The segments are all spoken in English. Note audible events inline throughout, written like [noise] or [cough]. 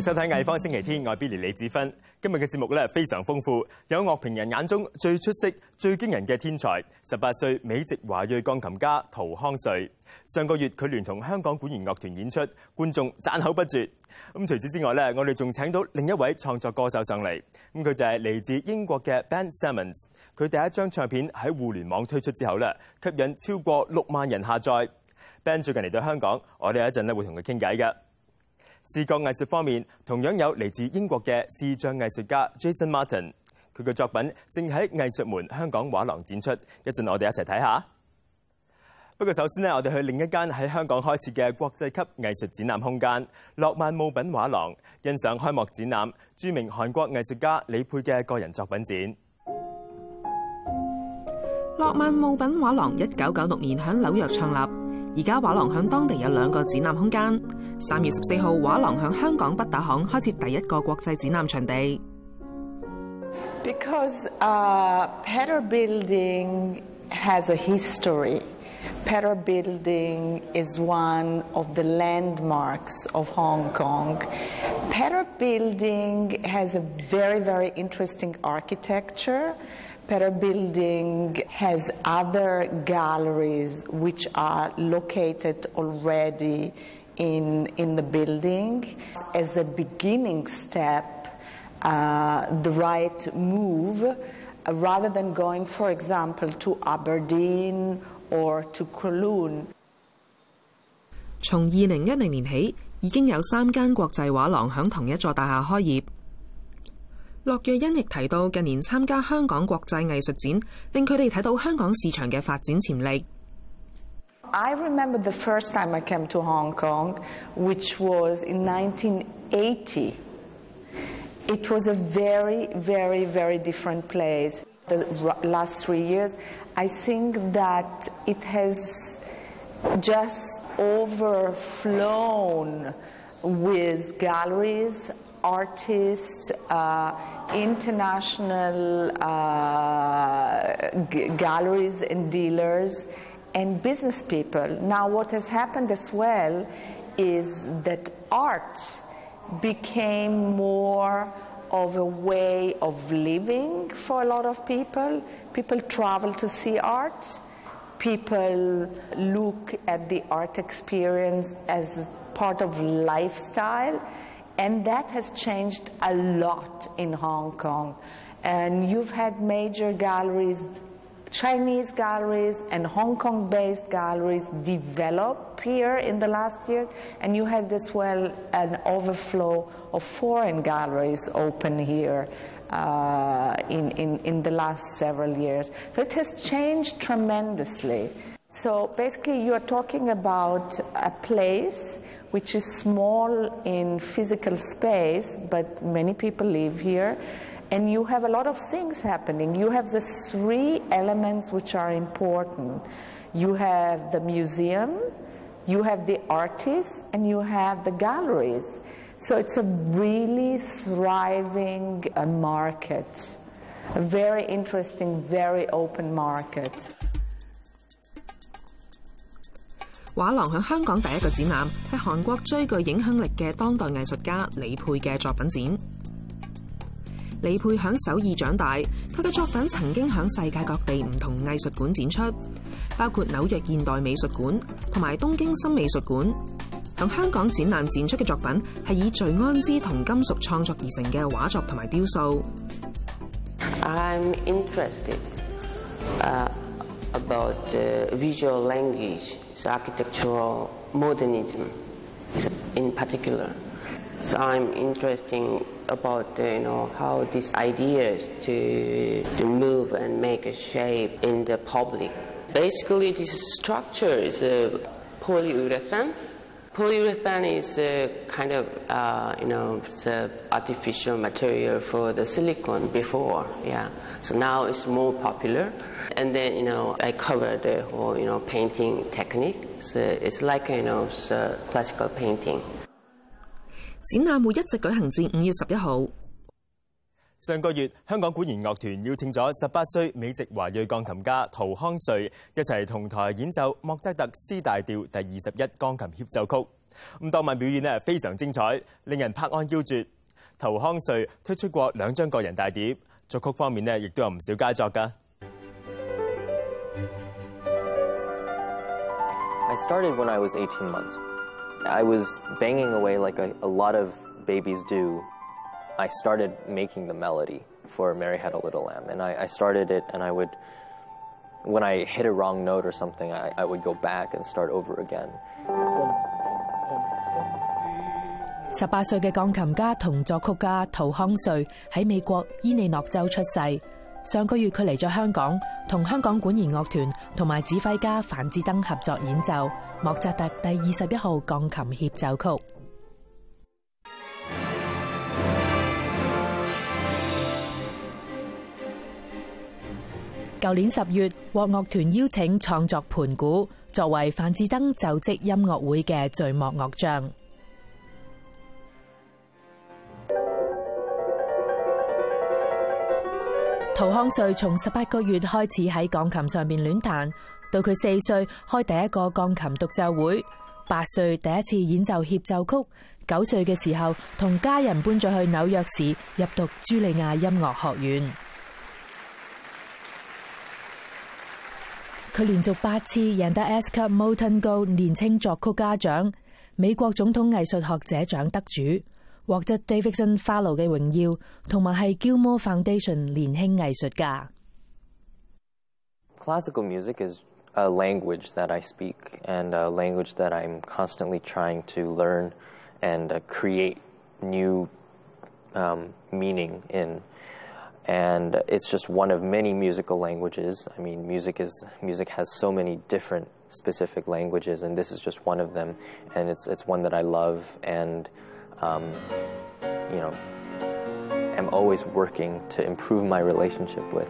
迎收睇藝方星期天，我係 Billy 李子芬。今日嘅節目咧非常豐富，有樂評人眼中最出色、最驚人嘅天才，十八歲美籍華裔鋼琴家陶康瑞。上個月佢聯同香港管弦樂團演出，觀眾讚口不絕。咁除此之外咧，我哋仲請到另一位創作歌手上嚟。咁佢就係嚟自英國嘅 Ben Simmons。佢第一張唱片喺互聯網推出之後咧，吸引超過六萬人下載。Ben 最近嚟到香港，我哋一陣咧會同佢傾偈嘅。視覺藝術方面，同樣有嚟自英國嘅視像藝術家 Jason Martin，佢嘅作品正喺藝術門香港畫廊展出，一陣我哋一齊睇下。不過首先呢，我哋去另一間喺香港開設嘅國際級藝術展覽空間——諾曼姆品畫廊，欣賞開幕展覽著名韓國藝術家李佩嘅個人作品展。諾曼姆品畫廊一九九六年喺紐約創立。而家畫廊響當地有兩個展覽空間。三月十四号，画廊响香港北打巷开设第一个国际展览场地。 Because uh, Petter Building has a history. Petter Building is one of the landmarks of Hong Kong. Petter Building has a very, very interesting architecture. Petter Building has other galleries which are located already in, in the building. As a beginning step, uh, the right move, uh, rather than going, for example, to Aberdeen or to Kowloon. 從二零一零年起，已經有三間國際畫廊響同一座大廈開業。樂瑞欣亦提到，近年參加香港國際藝術展，令佢哋睇到香港市場嘅發展潛力。I remember the first time I came to Hong Kong, which was in 1980. It was a very, very, very different place. The last three years, I think that it has just overflown with galleries, artists, uh, international uh, g- galleries and dealers, and business people. Now, what has happened as well is that art became more of a way of living for a lot of people. People travel to see art. People look at the art experience as part of lifestyle. And that has changed a lot in Hong Kong. And you've had major galleries, Chinese galleries and Hong Kong based galleries develop here in the last year. And you had as well an overflow of foreign galleries open here. Uh, in, in, in the last several years. So it has changed tremendously. So basically, you are talking about a place which is small in physical space, but many people live here and you have a lot of things happening. You have the three elements which are important you have the museum, you have the artists, and you have the galleries. So it's a really thriving uh, market, a very interesting, very open market. 畫廊喺香港第一個展覽係韓國最具影響力嘅當代藝術家李昢嘅作品展。李佩響首尔长大，佢嘅作品曾经响世界各地唔同艺术馆展出，包括纽约现代美术馆同埋东京新美术馆。响香港展览展出嘅作品系以聚氨酯同金属创作而成嘅画作同埋雕塑。I'm interested uh, about uh, visual language, so architectural modernism in particular. So I'm interested about uh, you know how these ideas to to move and make a shape in the public. Basically, this structure is a polyurethane. Polyurethane is a kind of uh, you know it's a artificial material for the silicone before, yeah. So now it's more popular, and then you know I cover the whole you know painting technique. So it's like you know uh, classical painting. 展覽會一直舉行至五月十一號。上個月，香港管弦樂團邀請咗十八歲美籍華裔鋼琴家陶康瑞一齊同台演奏莫扎特 C 大調第二十一鋼琴協奏曲。咁當晚表演呢非常精彩，令人拍案叫絕。陶康瑞推出過兩張個人大碟，作曲方面呢亦都有唔少佳作㗎。I started when I was 18 months. I was banging away like a, a lot of babies do. I started making the melody for Mary Had a Little Lamb, and I, I started it, and I would, when I hit a wrong note or something, I, I would go back and start over again. 十八岁嘅钢琴家同作曲家陶康瑞喺美国伊利诺州出世。上个月佢嚟咗香港，同香港管弦乐团同埋指挥家樊志登合作演奏 莫扎特第二十一號鋼琴協奏曲。舊年十月，獲樂團邀請創作盤古，作為樊志登就職音樂會嘅序幕樂章。陶康瑞從十八個月開始喺鋼琴上面亂彈，到佢四歲開第一個鋼琴獨奏會，八歲第一次演奏協奏曲，九歲嘅時候同家人搬咗去紐約市入讀茱莉亞音樂學院。佢連續八次贏得 S 級 Moulton Gold 年青作曲家奖、美國總統藝術學者奖得主。獲得 Davidson Fellow 嘅榮耀，同埋係 Gilmore Foundation 年輕藝術家。Classical music is a language that I speak and a language that I'm constantly trying to learn and uh, create new um, meaning in. And it's just one of many musical languages. I mean, music is music has so many different specific languages, and this is just one of them. And it's it's one that I love and um, you know, am always working to improve my relationship with.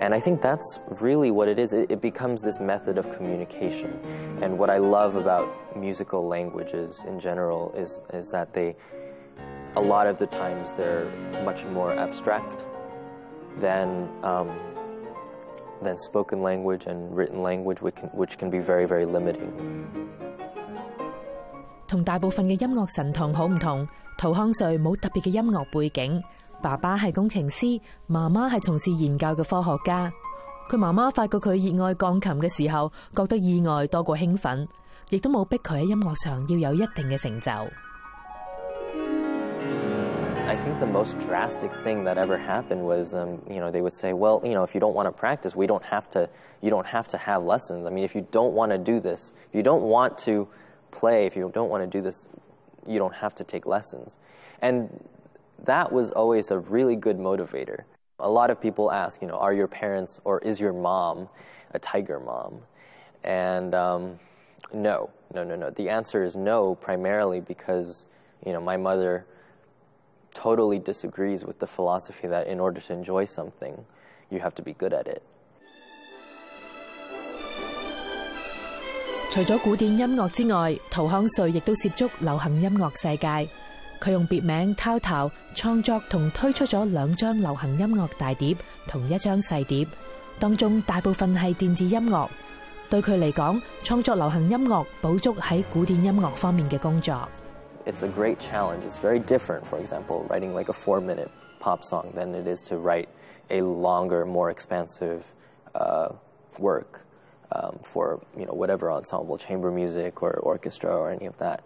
And I think that's really what it is. It, it, becomes this method of communication. And what I love about musical languages in general is, is that they, a lot of the times, they're much more abstract than, um, than spoken language and written language, which can, which can be very, very limiting. 同大部分嘅音乐神童好唔同，陶康瑞冇特别嘅音乐背景， 爸爸係工程師，媽媽係從事研究嘅科學家。佢媽媽發覺佢熱愛鋼琴嘅時候，覺得意外多過興奮，亦都冇逼佢喺音樂上要有一定嘅成就。I think the most drastic thing that ever happened was, um, you know, they would say, well, you know, if you don't want to practice, we don't have to, you don't have to have lessons. I mean, if you don't want to do this, if you don't want to play, if you don't want to do this, you don't have to take lessons. And that was always a really good motivator. A lot of people ask, you know, are your parents or is your mom a tiger mom? And um, no, no, no, no. The answer is no, primarily because, you know, my mother totally disagrees with the philosophy that in order to enjoy something, you have to be good at it. 除咗古典音乐之外，陶康瑞亦都涉足流行音乐世界。 佢用别名滔滔创作同推出咗两张流行音乐大碟同一张细碟，当中大部分系电子音乐。对佢嚟讲，创作流行音乐补足喺古典音乐方面嘅工作。 It's a great challenge. It's very different, for example, writing like a four-minute pop song than it is to write a longer, more expansive uh, work. Um, for you know whatever ensemble, chamber music or orchestra or any of that.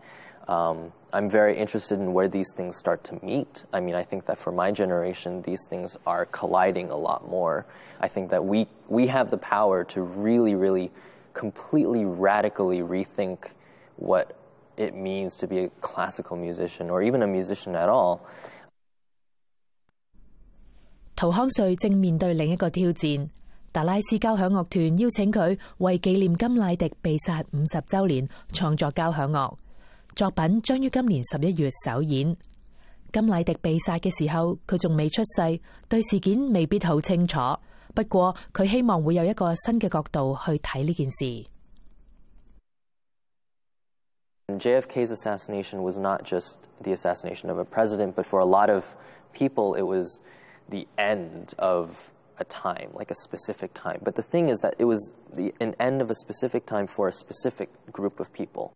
Um, I'm very interested in where these things start to meet. I mean, I think that for my generation, these things are colliding a lot more. I think that we we have the power to really, really, completely, radically rethink what it means to be a classical musician or even a musician at all. 陶康瑞正面对另一个挑战。达拉斯交响乐团邀请佢为纪念甘乃迪被杀五十周年创作交响乐 作品，將於今年十一月首演。甘迺迪被殺嘅時候，佢仲未出世，對事件未必好清楚。不過佢希望會有一個新嘅角度去睇呢件事。JFK's assassination was not just the assassination of a president, but for a lot of people, it was the end of a time, like a specific time. But the thing is that it was the, an end of a specific time for a specific group of people.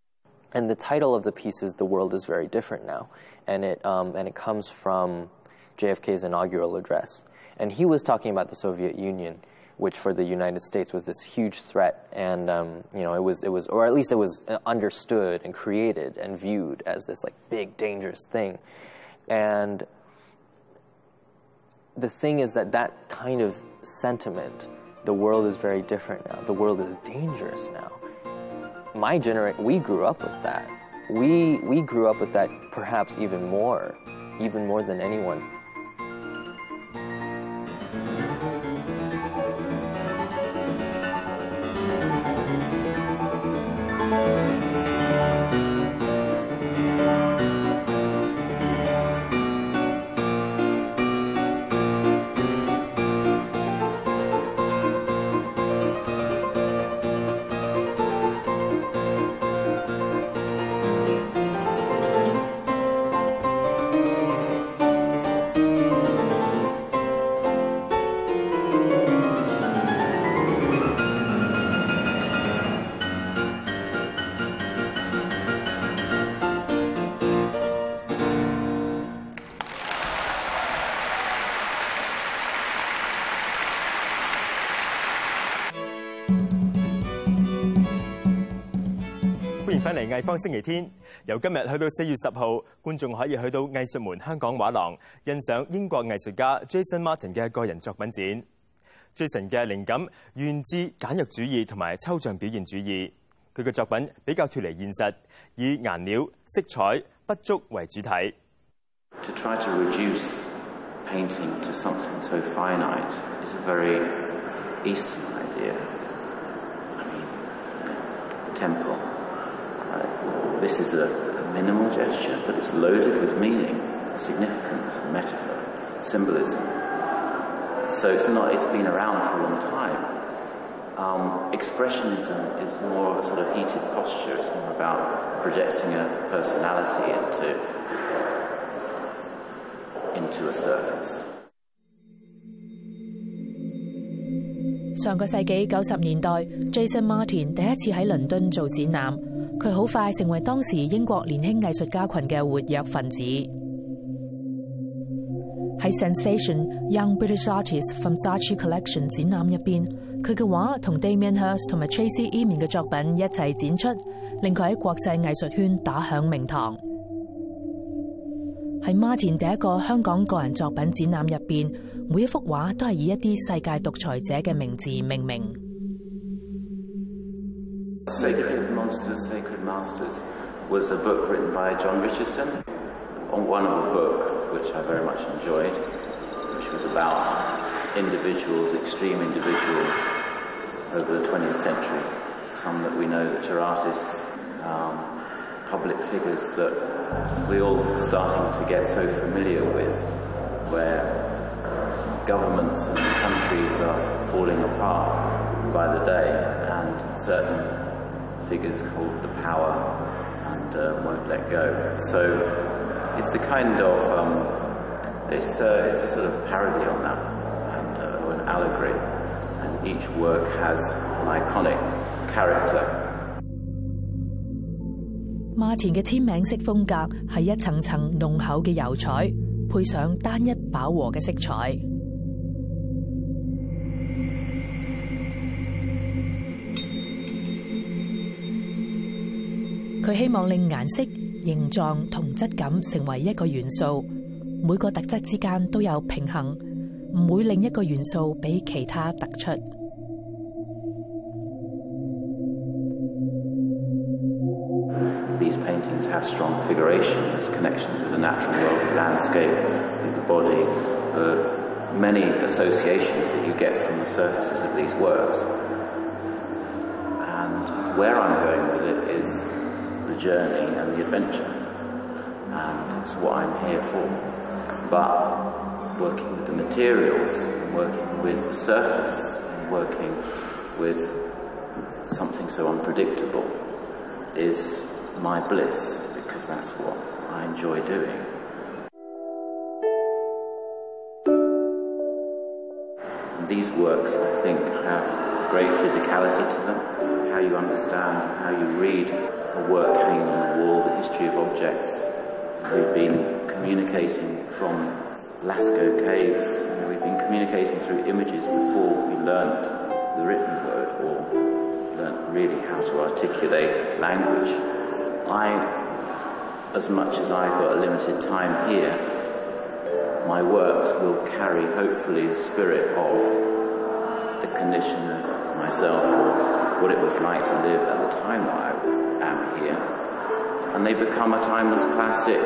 And the title of the piece is "The World Is Very Different Now," and it um, and it comes from JFK's inaugural address, and he was talking about the Soviet Union, which for the United States was this huge threat, and um, you know it was it was or at least it was understood and created and viewed as this like big dangerous thing, and the thing is that that kind of sentiment, the world is very different now. The world is dangerous now. My generation, we grew up with that. We we grew up with that perhaps even more, even more than anyone. 嚟藝方星期天，由今日去到四月十號，觀眾可以去到藝術門香港畫廊欣賞英國藝術家 Jason Martin 嘅個人作品展。Jason 嘅靈感源自簡約主義同埋抽象表現主義，佢嘅作品比較脱離現實，以顏料、色彩、筆觸為主體。To try to reduce painting to something so finite is a very Eastern idea. I mean, temple. Uh, this is a, a minimal gesture, but it's loaded with meaning, significance, metaphor, symbolism. So it's not. It's been around for a long time. Um, expressionism is more of a sort of heated posture. It's more about projecting a personality into into a surface. 上个世纪九十年代，Jason Martin 第一次喺伦敦做展览， 佢好快成為當時英國年輕藝術家群嘅活躍分子。喺 Sensation Young British Artists from Saatchi Collection 展覽入邊，佢嘅畫同 Damien Hirst 同埋 Tracy Emin 嘅作品一齊展出，令佢喺國際藝術圈打響名堂。喺 Martin 第一個香港個人作品展覽入邊，每一幅畫都係以一啲世界獨裁者嘅名字命名。Sacred Monsters, Sacred Masters was a book written by John Richardson on one of a book which I very much enjoyed, which was about individuals, extreme individuals over the 20th century. Some that we know that are artists, um, public figures that we're all starting to get so familiar with, where governments and countries are falling apart by the day, and certain figures hold the power and uh, won't let go. So it's a kind of um, it's, uh, it's a sort of parody on that, and uh, or an allegory, and each work has an iconic character. Martin 嘅签名式风格系一层层浓厚嘅油彩，配上单一饱和嘅色彩。 佢希望令顏色、形狀同質感成為一個元素，每個特質之間都有平衡，唔會令一個元素比其他突出。These paintings have strong figurations, connections with the natural world, the landscape, with the body, uh, many associations that you get from the surfaces of these works. And where I'm going the journey and the adventure. And it's what I'm here for. But working with the materials, working with the surface, working with something so unpredictable is my bliss because that's what I enjoy doing. And these works, I think, have great physicality to them. How you understand, how you read a work hanging on the wall, the history of objects. We've been communicating from Lascaux caves. We've been communicating through images before we learnt the written word or learnt really how to articulate language. I, as much as I've got a limited time here, my works will carry hopefully the spirit of the condition of myself what it was like to live at the time that I am here. And they become a timeless classic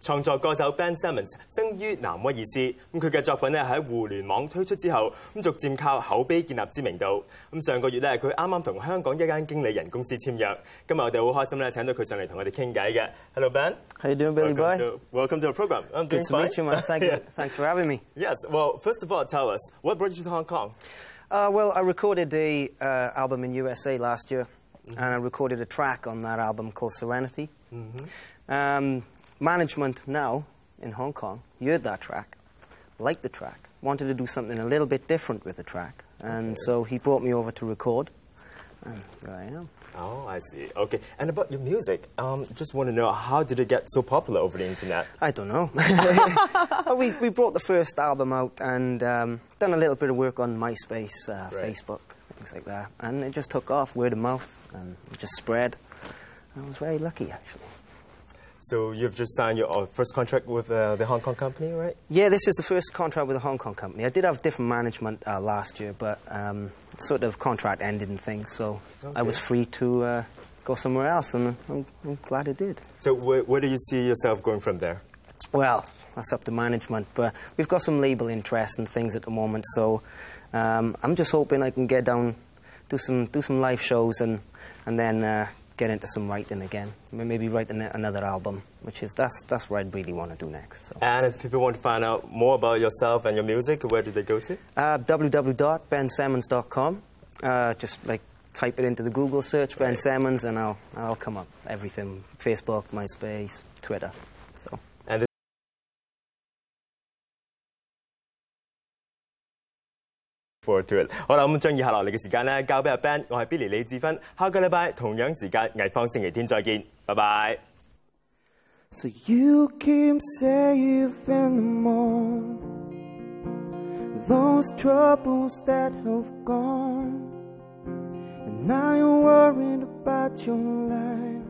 創作歌手 Ben Simmons 生于南威爾斯，咁佢嘅作品咧喺互聯網推出之後，咁逐漸靠口碑建立知名度。咁上個月咧，佢啱啱同香港一間經理人公司簽約，今日我哋好開心咧請到佢上嚟同我哋傾偈嘅。Hello Ben。How you doing, Billy boy? to, welcome to the program. I'm doing Good to meet fine. you, man. Thank you. Thanks for having me. Yes. Well, first of all, tell us what brought you to Hong Kong. Uh, well, I recorded the uh, album in USA last year, and I recorded a track on that album called Serenity. Um, management now in Hong Kong heard that track, liked the track, wanted to do something a little bit different with the track, and so he brought me over to record, and here I am. Oh, I see. Okay. And about your music, um, just want to know how did it get so popular over the internet? I don't know. [laughs] We, we brought the first album out and um, done a little bit of work on MySpace, uh, Right. Facebook, things like that. And it just took off, word of mouth, and it just spread. I was very lucky, actually. So you've just signed your uh, first contract with uh, the Hong Kong company, right? Yeah, this is the first contract with a Hong Kong company. I did have different management uh, last year, but um, sort of contract ended and things, so I was free to uh, go somewhere else, and I'm, I'm glad I did. So where, where do you see yourself going from there? Well, that's up to management, but we've got some label interest and things at the moment, so um, I'm just hoping I can get down, do some do some live shows, and and then uh, get into some writing again. Maybe write an- another album, which is that's that's what I'd really want to do next. So. And if people want to find out more about yourself and your music, where do they go to? Uh, www.bensimmons.com. Uh, just like type it into the Google search, Ben Right. Simmons, and I'll I'll come up. Everything: Facebook, MySpace, Twitter. Forward to it。好啦，咁將以下落嚟嘅時間咧，交俾阿 Ben，我係 Billy 李志芬。下個禮拜同樣時間，藝方星期天再見，拜拜。So you keep safe in the morning. Those troubles that have gone. And now you're worried about your life.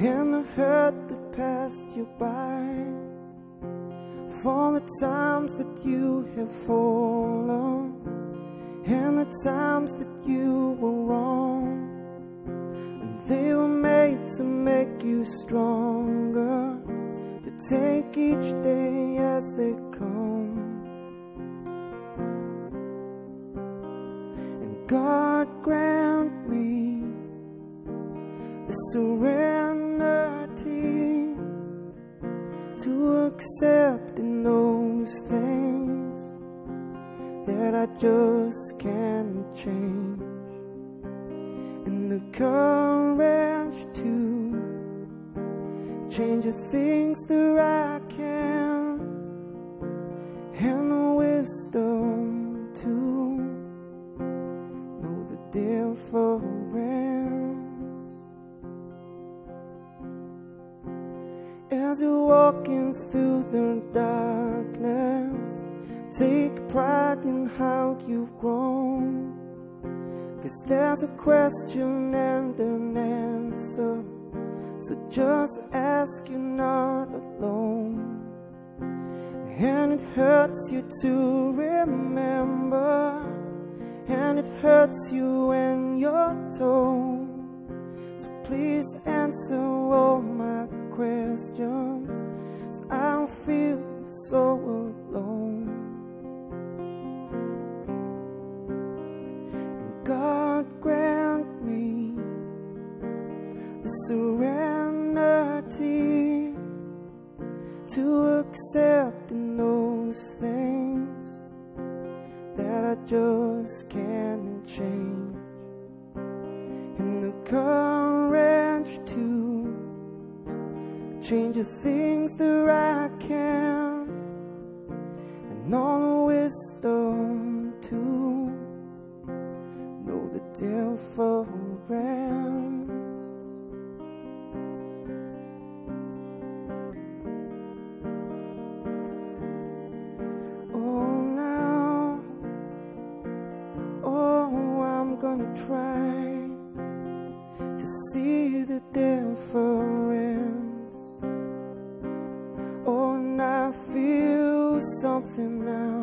And the hurt that passed you by. For the times that you have fallen. And the times that you were wrong. And they were made to make you stronger, to take each day as they come. And God grant me the serenity to accept I just can't change and the courage to change the things that I can, and the wisdom to know the difference. As you're walking through the darkness, take pride in how you've grown. Cause there's a question and an answer. So just ask you're not alone. And it hurts you to remember. And it hurts you when you're told. So please answer all my questions. So I don't feel so alone. The serenity to accepting those things that I just can't change, and the courage to change the things that I can, and all the wisdom to know the difference. Try to see the difference. Oh, and I feel something now.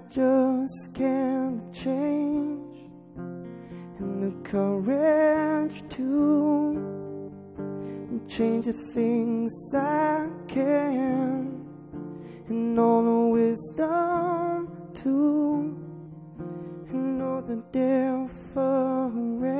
I just can't change and the courage to change the things I can and all the wisdom to all the difference.